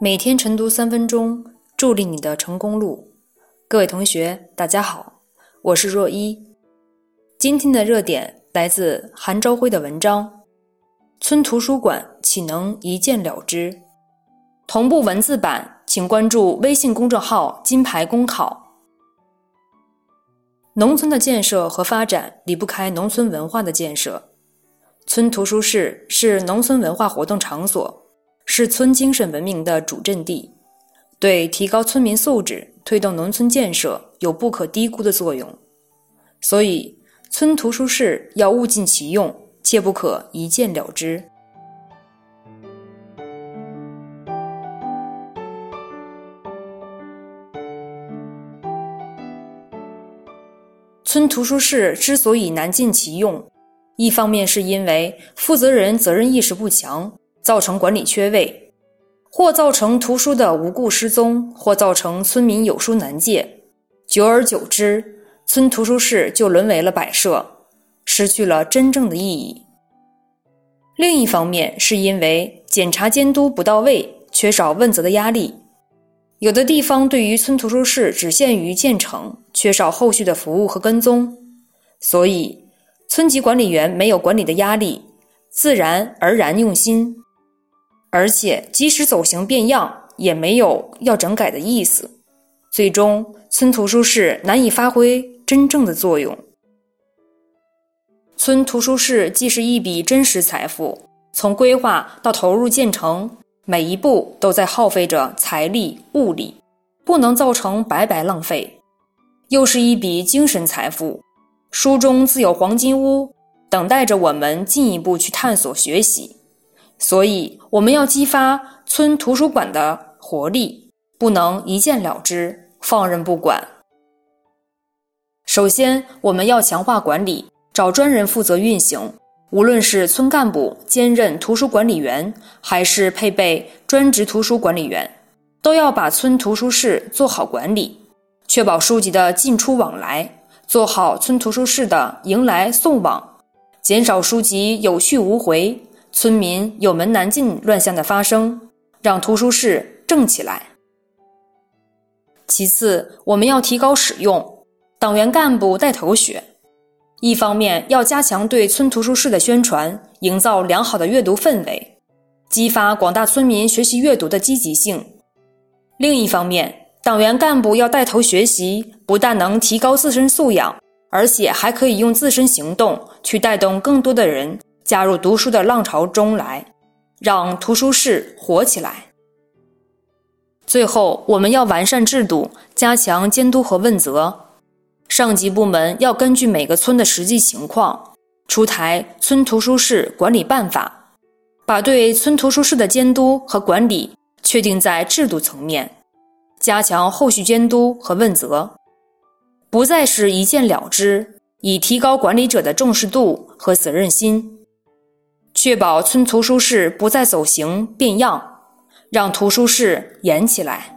每天晨读三分钟，助力你的成功路。各位同学，大家好，我是若一。今天的热点来自韩朝辉的文章《村图书馆岂能一件了之》。同步文字版，请关注微信公众号“金牌公考”。农村的建设和发展离不开农村文化的建设，村图书室是农村文化活动场所。是村精神文明的主阵地，对提高村民素质、推动农村建设有不可低估的作用。所以，村图书室要物尽其用，切不可一件了之。村图书室之所以难尽其用，一方面是因为负责人责任意识不强。造成管理缺位，或造成图书的无故失踪，或造成村民有书难借。久而久之，村图书室就沦为了摆设，失去了真正的意义。另一方面，是因为检查监督不到位，缺少问责的压力。有的地方对于村图书室只限于建成，缺少后续的服务和跟踪，所以村级管理员没有管理的压力，自然而然用心。而且，即使走形变样，也没有要整改的意思。最终，村图书室难以发挥真正的作用。村图书室既是一笔真实财富，从规划到投入建成，每一步都在耗费着财力物力，不能造成白白浪费；又是一笔精神财富，书中自有黄金屋，等待着我们进一步去探索学习。所以，我们要激发村图书馆的活力，不能一件了之，放任不管。首先，我们要强化管理，找专人负责运行。无论是村干部兼任图书管理员，还是配备专职图书管理员，都要把村图书室做好管理，确保书籍的进出往来，做好村图书室的迎来送往，减少书籍有去无回。村民有门难进乱象的发生，让图书室正起来。其次，我们要提高使用，党员干部带头学。一方面要加强对村图书室的宣传，营造良好的阅读氛围，激发广大村民学习阅读的积极性；另一方面，党员干部要带头学习，不但能提高自身素养，而且还可以用自身行动去带动更多的人。加入读书的浪潮中来，让图书室活起来。最后，我们要完善制度，加强监督和问责。上级部门要根据每个村的实际情况，出台村图书室管理办法，把对村图书室的监督和管理确定在制度层面，加强后续监督和问责，不再是一件了之，以提高管理者的重视度和责任心。确保村图书室不再走形变样，让图书室严起来。